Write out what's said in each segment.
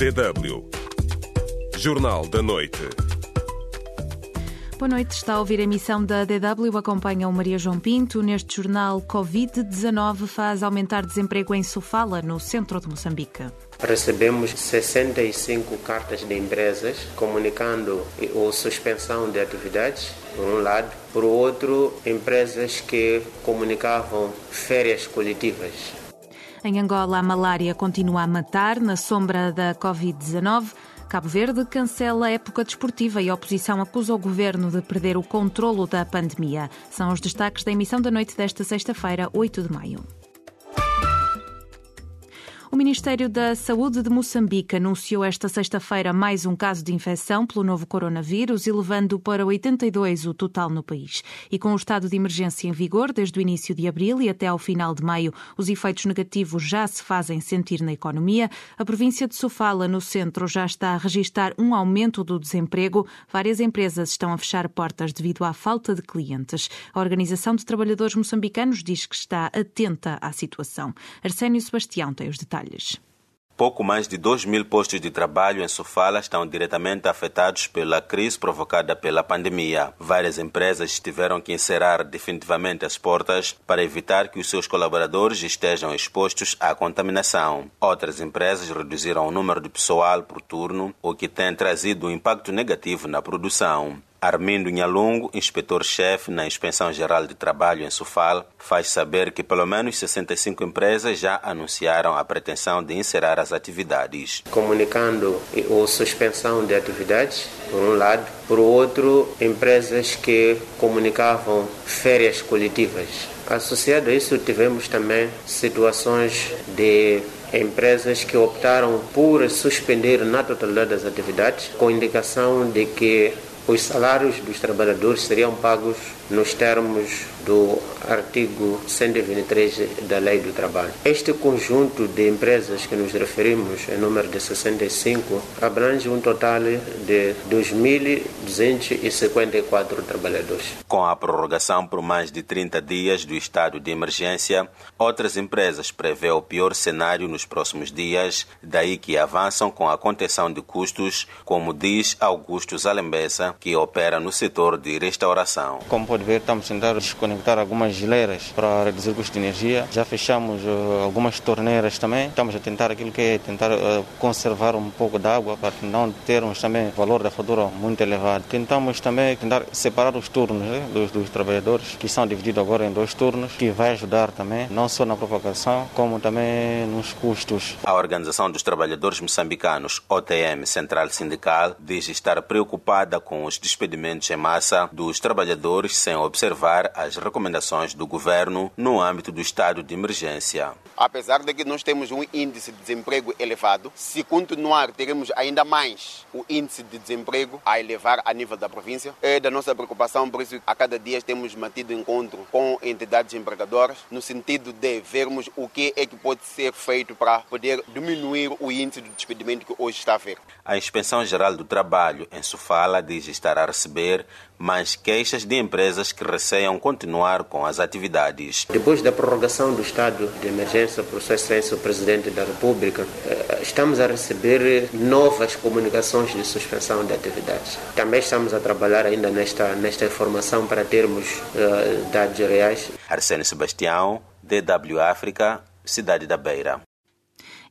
DW. Jornal da Noite. Boa noite, está a ouvir a emissão da DW, acompanha o Maria João Pinto. Neste jornal, Covid-19 faz aumentar desemprego em Sofala, no centro de Moçambique. Recebemos 65 cartas de empresas comunicando a suspensão de atividades, por um lado. Por outro, empresas que comunicavam férias coletivas. Em Angola, a malária continua a matar na sombra da Covid-19. Cabo Verde cancela a época desportiva e a oposição acusa o governo de perder o controlo da pandemia. São os destaques da emissão da noite desta sexta-feira, 8 de maio. O Ministério da Saúde de Moçambique anunciou esta sexta-feira mais um caso de infecção pelo novo coronavírus, elevando para 82 o total no país. E com o estado de emergência em vigor desde o início de abril e até ao final de maio, os efeitos negativos já se fazem sentir na economia. A província de Sofala, no centro, já está a registrar um aumento do desemprego. Várias empresas estão a fechar portas devido à falta de clientes. A Organização de Trabalhadores Moçambicanos diz que está atenta à situação. Arsénio Sebastião tem os detalhes detalhes. Pouco mais de 2 mil postos de trabalho em Sofala estão diretamente afetados pela crise provocada pela pandemia. Várias empresas tiveram que encerrar definitivamente as portas para evitar que os seus colaboradores estejam expostos à contaminação. Outras empresas reduziram o número de pessoal por turno, o que tem trazido um impacto negativo na produção. Armindo Nhalungo, inspetor-chefe na Inspeção Geral de Trabalho em Sofal, faz saber que pelo menos 65 empresas já anunciaram a pretensão de encerrar as atividades. Comunicando a suspensão de atividades, por um lado, por outro, empresas que comunicavam férias coletivas. Associado a isso, tivemos também situações de empresas que optaram por suspender na totalidade das atividades, com indicação de que os salários dos trabalhadores seriam pagos nos termos do artigo 123 da Lei do Trabalho. Este conjunto de empresas que nos referimos, em número de 65, abrange um total de 2.254 trabalhadores. Com a prorrogação por mais de 30 dias do estado de emergência, outras empresas prevê o pior cenário nos próximos dias, daí que avançam com a contenção de custos, como diz Augusto Zalembesa, que opera no setor de restauração. Como pode ver, estamos tentando desconectar algumas geleiras para reduzir o custo de energia. Já fechamos uh, algumas torneiras também. Estamos a tentar aquilo que é tentar uh, conservar um pouco de água para não termos também valor da fatura muito elevado. Tentamos também tentar separar os turnos né, dos, dos, trabalhadores, que são divididos agora em dois turnos, que vai ajudar também, não só na propagação, como também nos custos. A Organização dos Trabalhadores Moçambicanos, OTM Central Sindical, diz estar preocupada com os despedimentos em massa dos trabalhadores sem observar as recomendações do governo no âmbito do estado de emergência. Apesar de que nós temos um índice de desemprego elevado, se continuar, teremos ainda mais o índice de desemprego a elevar a nível da província. É da nossa preocupação, por isso, a cada dia temos mantido encontro com entidades empregadoras, no sentido de vermos o que é que pode ser feito para poder diminuir o índice de despedimento que hoje está a haver. A Inspeção Geral do Trabalho, em Sofala, diz estar a receber mais queixas de empresas que receiam continuar com as atividades. Depois da prorrogação do estado de emergência por sua excelência o Presidente da República, estamos a receber novas comunicações de suspensão de atividades. Também estamos a trabalhar ainda nesta, nesta informação para termos uh, dados reais. Arsênio Sebastião, DW África, Cidade da Beira.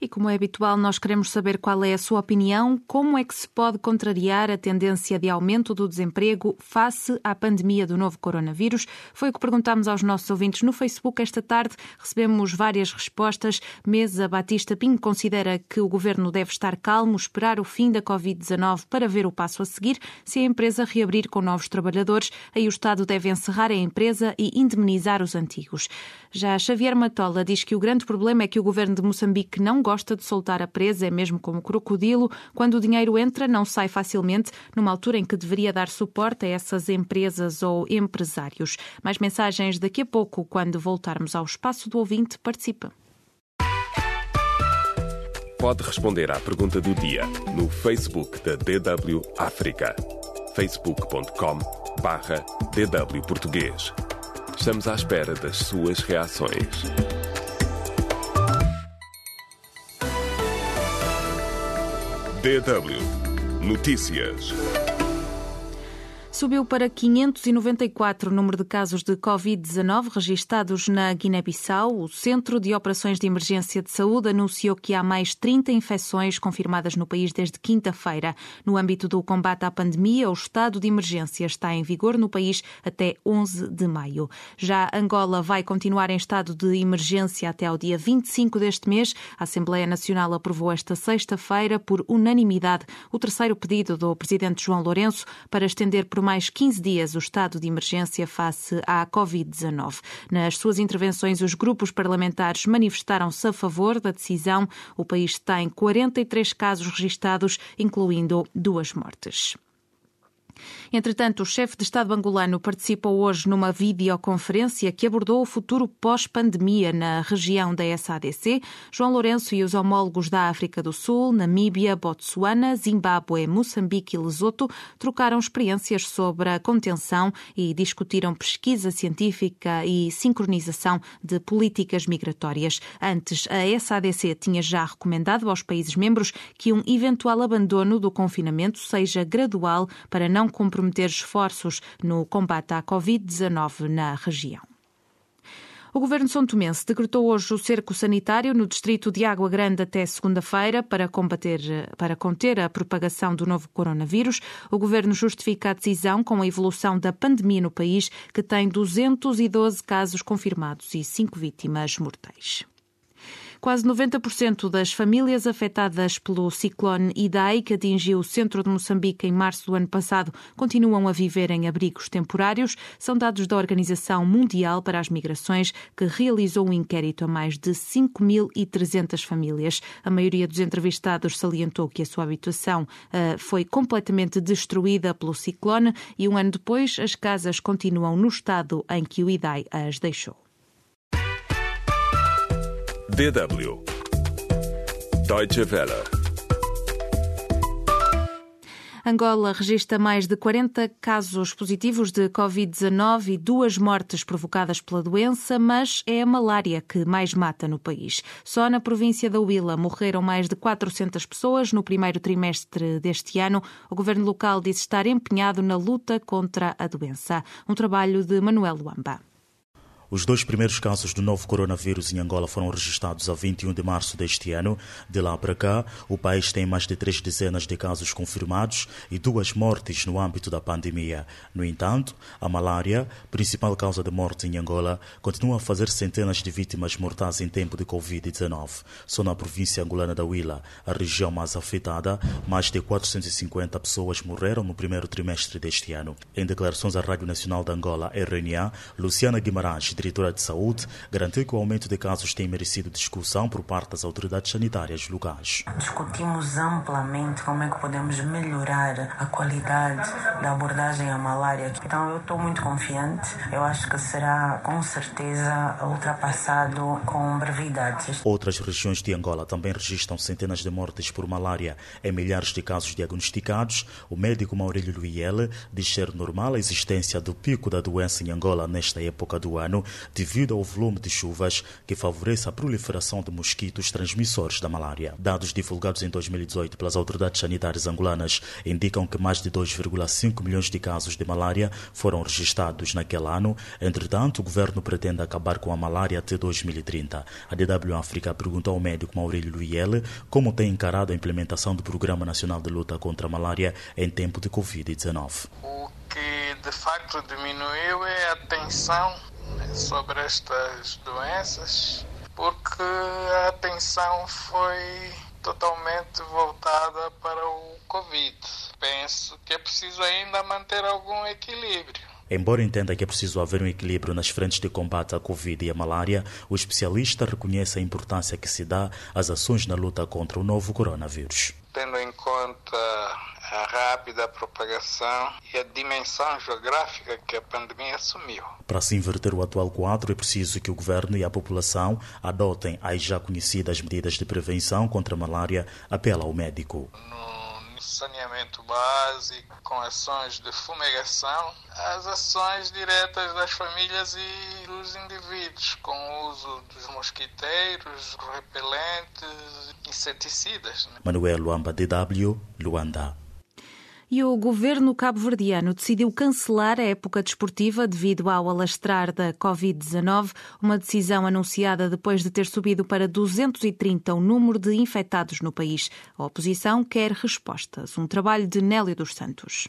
E como é habitual, nós queremos saber qual é a sua opinião, como é que se pode contrariar a tendência de aumento do desemprego face à pandemia do novo coronavírus. Foi o que perguntámos aos nossos ouvintes no Facebook esta tarde. Recebemos várias respostas. Mesa Batista Pinho considera que o governo deve estar calmo, esperar o fim da Covid-19 para ver o passo a seguir. Se a empresa reabrir com novos trabalhadores, aí o Estado deve encerrar a empresa e indemnizar os antigos. Já Xavier Matola diz que o grande problema é que o governo de Moçambique não gosta de soltar a presa, é mesmo como crocodilo. Quando o dinheiro entra, não sai facilmente, numa altura em que deveria dar suporte a essas empresas ou empresários. Mais mensagens daqui a pouco, quando voltarmos ao espaço do ouvinte. Participa. Pode responder à pergunta do dia no Facebook da DW África. facebook.com barra DW Português. Estamos à espera das suas reações. DW Notícias. Subiu para 594 o número de casos de Covid-19 registados na Guiné-Bissau. O Centro de Operações de Emergência de Saúde anunciou que há mais 30 infecções confirmadas no país desde quinta-feira. No âmbito do combate à pandemia, o estado de emergência está em vigor no país até 11 de maio. Já Angola vai continuar em estado de emergência até ao dia 25 deste mês. A Assembleia Nacional aprovou esta sexta-feira, por unanimidade, o terceiro pedido do presidente João Lourenço para estender por mais 15 dias o estado de emergência face à Covid-19. Nas suas intervenções, os grupos parlamentares manifestaram-se a favor da decisão. O país tem 43 casos registados, incluindo duas mortes. Entretanto, o chefe de Estado angolano participou hoje numa videoconferência que abordou o futuro pós-pandemia na região da SADC. João Lourenço e os homólogos da África do Sul, Namíbia, Botsuana, Zimbábue, Moçambique e Lesoto trocaram experiências sobre a contenção e discutiram pesquisa científica e sincronização de políticas migratórias. Antes, a SADC tinha já recomendado aos países membros que um eventual abandono do confinamento seja gradual para não comprometer esforços no combate à Covid-19 na região. O governo São Tomense decretou hoje o cerco sanitário no distrito de Água Grande até segunda-feira para combater, para conter a propagação do novo coronavírus. O governo justifica a decisão com a evolução da pandemia no país, que tem 212 casos confirmados e 5 vítimas mortais. Quase 90% das famílias afetadas pelo ciclone Idai, que atingiu o centro de Moçambique em março do ano passado, continuam a viver em abrigos temporários. São dados da Organização Mundial para as Migrações, que realizou um inquérito a mais de 5.300 famílias. A maioria dos entrevistados salientou que a sua habitação uh, foi completamente destruída pelo ciclone e um ano depois as casas continuam no estado em que o Idai as deixou. DW Deutsche Welle Angola registra mais de 40 casos positivos de Covid-19 e duas mortes provocadas pela doença, mas é a malária que mais mata no país. Só na província da Huila morreram mais de 400 pessoas no primeiro trimestre deste ano. O governo local disse estar empenhado na luta contra a doença. Um trabalho de Manuel Luamba. Os dois primeiros casos do novo coronavírus em Angola foram registrados a 21 de março deste ano. De lá para cá, o país tem mais de três dezenas de casos confirmados e duas mortes no âmbito da pandemia. No entanto, a malária, principal causa de morte em Angola, continua a fazer centenas de vítimas mortais em tempo de Covid-19. Só na província angolana da Huila, a região mais afetada, mais de 450 pessoas morreram no primeiro trimestre deste ano. Em declarações à Rádio Nacional de Angola, RNA, Luciana Guimarães, diretora de saúde, garantiu que o aumento de casos tem merecido discussão por parte das autoridades sanitárias locais. Discutimos amplamente como é que podemos melhorar a qualidade da abordagem à malária. Então eu estou muito confiante. Eu acho que será com certeza ultrapassado com brevidade. Outras regiões de Angola também registram centenas de mortes por malária em milhares de casos diagnosticados. O médico Maurílio Luiele diz ser normal a existência do pico da doença em Angola nesta época do ano devido ao volume de chuvas que favorece a proliferação de mosquitos transmissores da malária. Dados divulgados em 2018 pelas autoridades sanitárias angolanas indicam que mais de 2,5 milhões de casos de malária foram registrados naquele ano. Entretanto, o governo pretende acabar com a malária até 2030. A DW África perguntou ao médico Maurílio Luiele como tem encarado a implementação do Programa Nacional de Luta contra a Malária em tempo de Covid-19. Que de facto diminuiu é a tensão sobre estas doenças, porque a atenção foi totalmente voltada para o Covid. Penso que é preciso ainda manter algum equilíbrio. Embora entenda que é preciso haver um equilíbrio nas frentes de combate à Covid e à malária, o especialista reconhece a importância que se dá às ações na luta contra o novo coronavírus. Tendo em conta rápida propagação e a dimensão geográfica que a pandemia assumiu. Para se inverter o atual quadro, é preciso que o governo e a população adotem as já conhecidas medidas de prevenção contra a malária, apela ao médico. No saneamento básico, com ações de fumigação, as ações diretas das famílias e dos indivíduos, com o uso dos mosquiteiros, repelentes, inseticidas. Né? Manuel Luamba, DW, Luanda e o governo cabo-verdiano decidiu cancelar a época desportiva devido ao alastrar da Covid-19, uma decisão anunciada depois de ter subido para 230 o número de infectados no país. A oposição quer respostas. Um trabalho de Nélio dos Santos.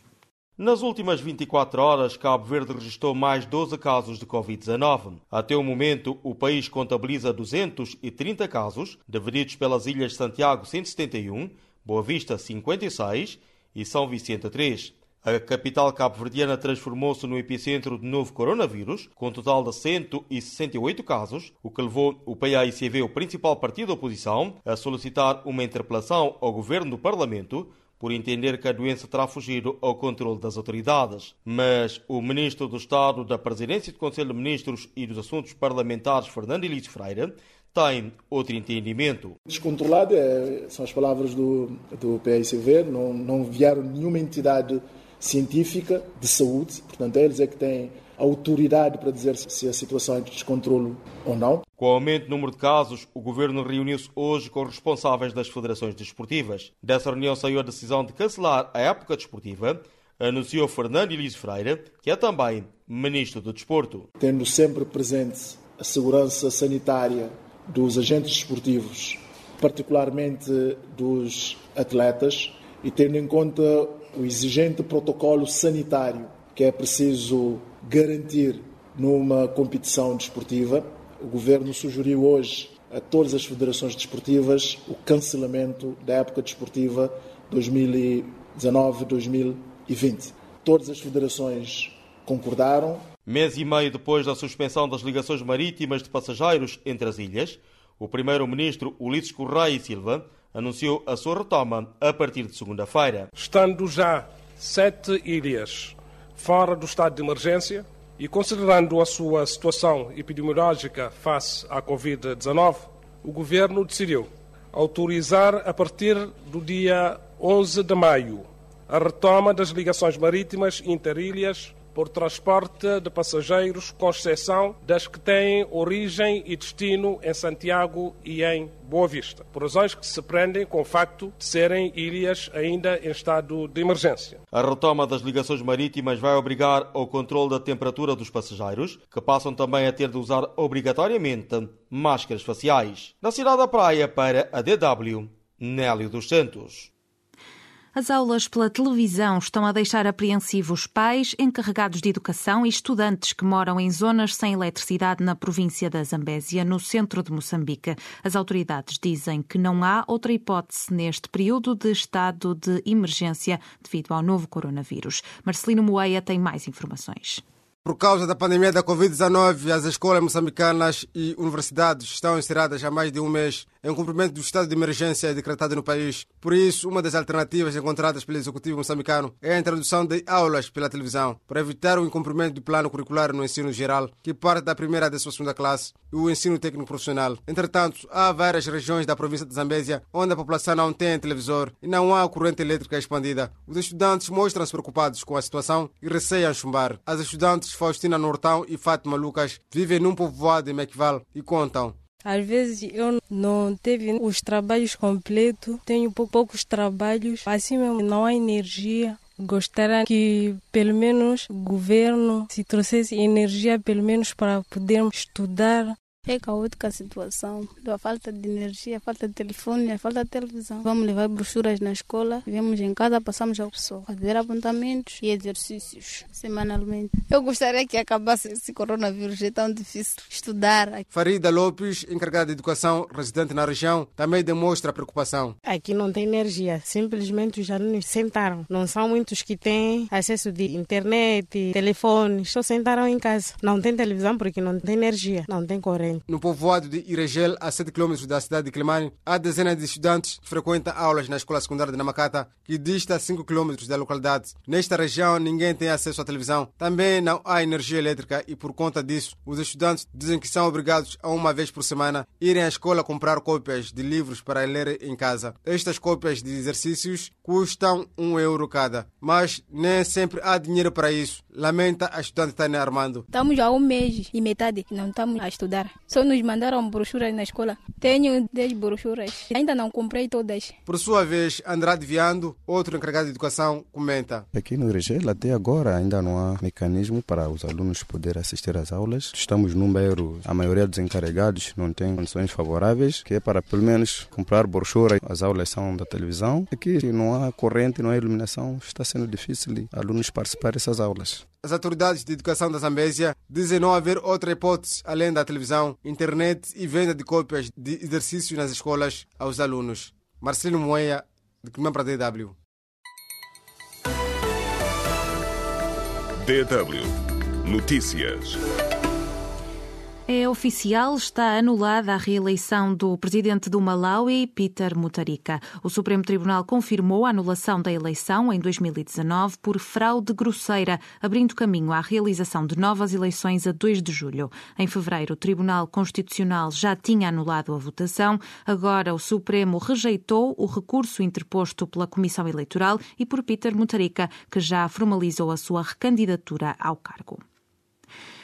Nas últimas 24 horas, Cabo Verde registrou mais 12 casos de Covid-19. Até o momento, o país contabiliza 230 casos, divididos pelas ilhas Santiago 171, Boa Vista 56 e São Vicente 3. A capital cabo-verdiana transformou-se no epicentro do novo coronavírus, com um total de 168 casos, o que levou o PAICV, o principal partido da oposição, a solicitar uma interpelação ao governo do Parlamento por entender que a doença terá fugido ao controle das autoridades. Mas o ministro do Estado da Presidência do Conselho de Ministros e dos Assuntos Parlamentares, Fernando Elísio Freire, tem outro entendimento. Descontrolado é, são as palavras do, do PICV, não, não vieram nenhuma entidade científica de saúde, portanto, eles é que têm autoridade para dizer se a situação é de descontrole ou não. Com o aumento do número de casos, o governo reuniu-se hoje com responsáveis das federações desportivas. Dessa reunião saiu a decisão de cancelar a época desportiva, anunciou Fernando Elise Freire, que é também ministro do Desporto. Tendo sempre presente a segurança sanitária dos agentes desportivos, particularmente dos atletas, e tendo em conta o exigente protocolo sanitário que é preciso garantir numa competição desportiva, o governo sugeriu hoje a todas as federações desportivas o cancelamento da época desportiva 2019-2020. Todas as federações concordaram, Mês e meio depois da suspensão das ligações marítimas de passageiros entre as ilhas, o primeiro-ministro Ulisses Correia e Silva anunciou a sua retoma a partir de segunda-feira. Estando já sete ilhas fora do estado de emergência e considerando a sua situação epidemiológica face à Covid-19, o governo decidiu autorizar a partir do dia 11 de maio a retoma das ligações marítimas interilhas por transporte de passageiros, com exceção das que têm origem e destino em Santiago e em Boa Vista, por razões que se prendem com o facto de serem ilhas ainda em estado de emergência. A retoma das ligações marítimas vai obrigar ao controle da temperatura dos passageiros, que passam também a ter de usar obrigatoriamente máscaras faciais. Na cidade da Praia, para a DW, Nélio dos Santos. As aulas pela televisão estão a deixar apreensivos pais, encarregados de educação e estudantes que moram em zonas sem eletricidade na província da Zambésia, no centro de Moçambique. As autoridades dizem que não há outra hipótese neste período de estado de emergência devido ao novo coronavírus. Marcelino Moeia tem mais informações. Por causa da pandemia da Covid-19, as escolas moçambicanas e universidades estão encerradas há mais de um mês em cumprimento do estado de emergência decretado no país. Por isso, uma das alternativas encontradas pelo executivo moçambicano é a introdução de aulas pela televisão, para evitar o incumprimento do plano curricular no ensino geral, que parte da primeira à segunda classe, e o ensino técnico profissional. Entretanto, há várias regiões da província de Zambésia onde a população não tem televisor e não há corrente elétrica expandida. Os estudantes mostram-se preocupados com a situação e receiam chumbar. As estudantes Faustina Nortão e Fátima Lucas vivem num povoado de Mequival e contam às vezes eu não tive os trabalhos completos, tenho poucos trabalhos, assim mesmo não há energia. Gostaria que pelo menos o governo se trouxesse energia pelo menos para podermos estudar. É caótica a situação, a falta de energia, a falta de telefone, a falta de televisão. Vamos levar brochuras na escola, vemos em casa, passamos ao pessoal, fazer apontamentos e exercícios semanalmente. Eu gostaria que acabasse esse coronavírus, é tão difícil estudar. Farida Lopes, encarregada de educação, residente na região, também demonstra preocupação. Aqui não tem energia, simplesmente os alunos sentaram. Não são muitos que têm acesso de internet, telefone, só sentaram em casa. Não tem televisão porque não tem energia, não tem corrente No povoado de Iregel, a 7 km da cidade de Climane, há dezenas de estudantes que frequentam aulas na escola secundária de Namacata, que dista 5 km da localidade. Nesta região, ninguém tem acesso à televisão. Também não há energia elétrica e, por conta disso, os estudantes dizem que são obrigados a uma vez por semana irem à escola comprar cópias de livros para ler em casa. Estas cópias de exercícios custam um euro cada, mas nem sempre há dinheiro para isso. Lamenta a estudante Tânia Armando. Estamos há um mês e metade, não estamos a estudar. Só nos mandaram brochuras na escola. Tenho 10 brochuras. Ainda não comprei todas. Por sua vez, Andrade Viando, outro encarregado de educação, comenta. Aqui no Regel, até agora, ainda não há mecanismo para os alunos poderem assistir às aulas. Estamos num bairro, a maioria dos encarregados não tem condições favoráveis, que é para pelo menos comprar brochura. As aulas são da televisão. Aqui não há corrente, não há iluminação. Está sendo difícil alunos participar dessas aulas. As autoridades de educação da Zambésia dizem não haver outra hipótese além da televisão, internet e venda de cópias de exercícios nas escolas aos alunos. Marcelo Moeia, de Clima para DW. DW Notícias. É oficial, está anulada a reeleição do presidente do Malawi, Peter Mutharika. O Supremo Tribunal confirmou a anulação da eleição em 2019 por fraude grosseira, abrindo caminho à realização de novas eleições a 2 de julho. Em fevereiro, o Tribunal Constitucional já tinha anulado a votação. Agora, o Supremo rejeitou o recurso interposto pela Comissão Eleitoral e por Peter Mutharika, que já formalizou a sua recandidatura ao cargo.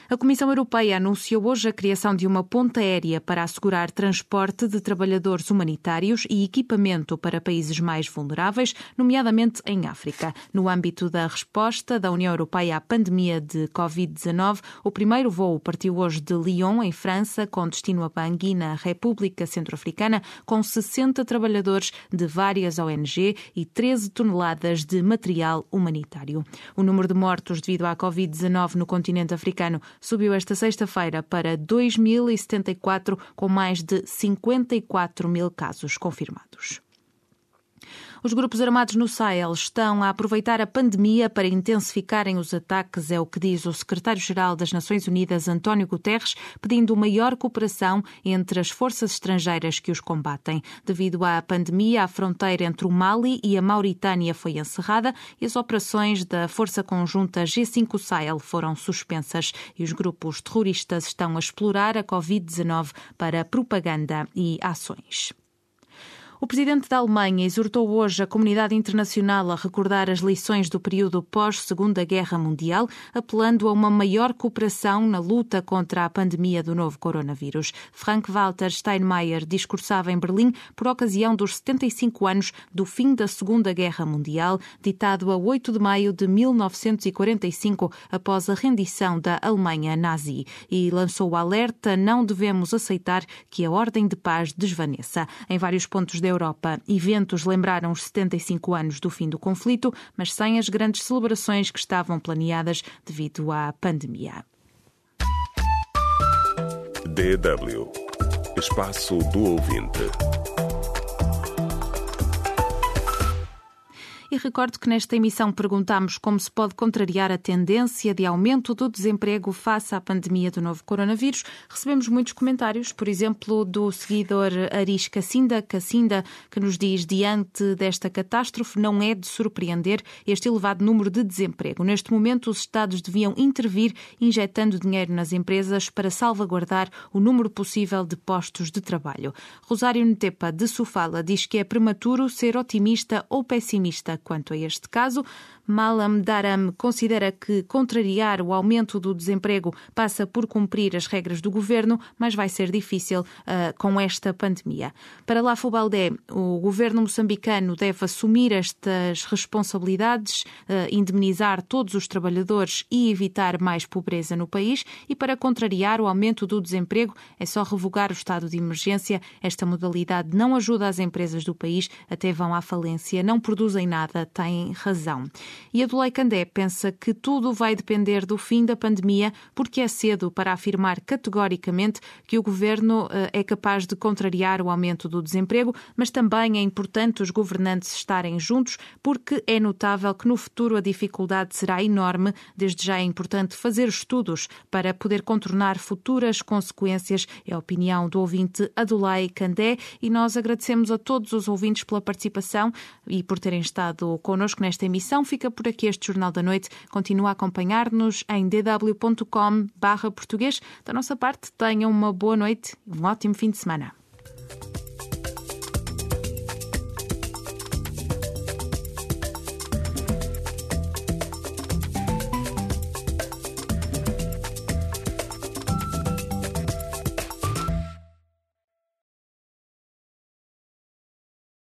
A Comissão Europeia anunciou hoje a criação de uma ponte aérea para assegurar transporte de trabalhadores humanitários e equipamento para países mais vulneráveis, nomeadamente em África. No âmbito da resposta da União Europeia à pandemia de Covid-19, o primeiro voo partiu hoje de Lyon, em França, com destino a Bangui, na República Centro-Africana, com 60 trabalhadores de várias ONG e 13 toneladas de material humanitário. O número de mortos devido à Covid-19 no continente africano subiu esta sexta-feira para 2.074, com mais de 54 mil casos confirmados. Os grupos armados no Sahel estão a aproveitar a pandemia para intensificarem os ataques, é o que diz o secretário-geral das Nações Unidas, António Guterres, pedindo maior cooperação entre as forças estrangeiras que os combatem. Devido à pandemia, a fronteira entre o Mali e a Mauritânia foi encerrada e as operações da Força Conjunta G5 Sahel foram suspensas e os grupos terroristas estão a explorar a Covid-19 para propaganda e ações. O presidente da Alemanha exortou hoje a comunidade internacional a recordar as lições do período pós-Segunda Guerra Mundial, apelando a uma maior cooperação na luta contra a pandemia do novo coronavírus. Frank-Walter Steinmeier discursava em Berlim por ocasião dos 75 anos do fim da Segunda Guerra Mundial, ditado a 8 de maio de 1945, após a rendição da Alemanha nazi, e lançou o alerta: não devemos aceitar que a ordem de paz desvaneça. Em vários pontos da Europa. Eventos lembraram os 75 anos do fim do conflito, mas sem as grandes celebrações que estavam planeadas devido à pandemia. DW Espaço do Ouvinte. E recordo que nesta emissão perguntámos como se pode contrariar a tendência de aumento do desemprego face à pandemia do novo coronavírus. Recebemos muitos comentários, por exemplo, do seguidor Aris Cacinda, Cacinda, que nos diz: diante desta catástrofe, não é de surpreender este elevado número de desemprego. Neste momento, os Estados deviam intervir, injetando dinheiro nas empresas para salvaguardar o número possível de postos de trabalho. Rosário Netepa, de Sofala, diz que é prematuro ser otimista ou pessimista quanto a este caso. Malam Daram considera que contrariar o aumento do desemprego passa por cumprir as regras do governo, mas vai ser difícil uh, com esta pandemia. Para Lafo Baldé, o governo moçambicano deve assumir estas responsabilidades, uh, indemnizar todos os trabalhadores e evitar mais pobreza no país. E para contrariar o aumento do desemprego, é só revogar o estado de emergência. Esta modalidade não ajuda as empresas do país, até vão à falência, não produzem nada, têm razão. E a Dolei Candé pensa que tudo vai depender do fim da pandemia, porque é cedo para afirmar categoricamente que o governo eh, é capaz de contrariar o aumento do desemprego, mas também é importante os governantes estarem juntos, porque é notável que no futuro a dificuldade será enorme. Desde já é importante fazer estudos para poder contornar futuras consequências. É a opinião do ouvinte Adulay Candé e nós agradecemos a todos os ouvintes pela participação e por terem estado connosco nesta emissão. Fica por aqui este Jornal da Noite. Continua a acompanhar-nos em dw.com barra português. Da nossa parte, tenham uma boa noite e um ótimo fim de semana.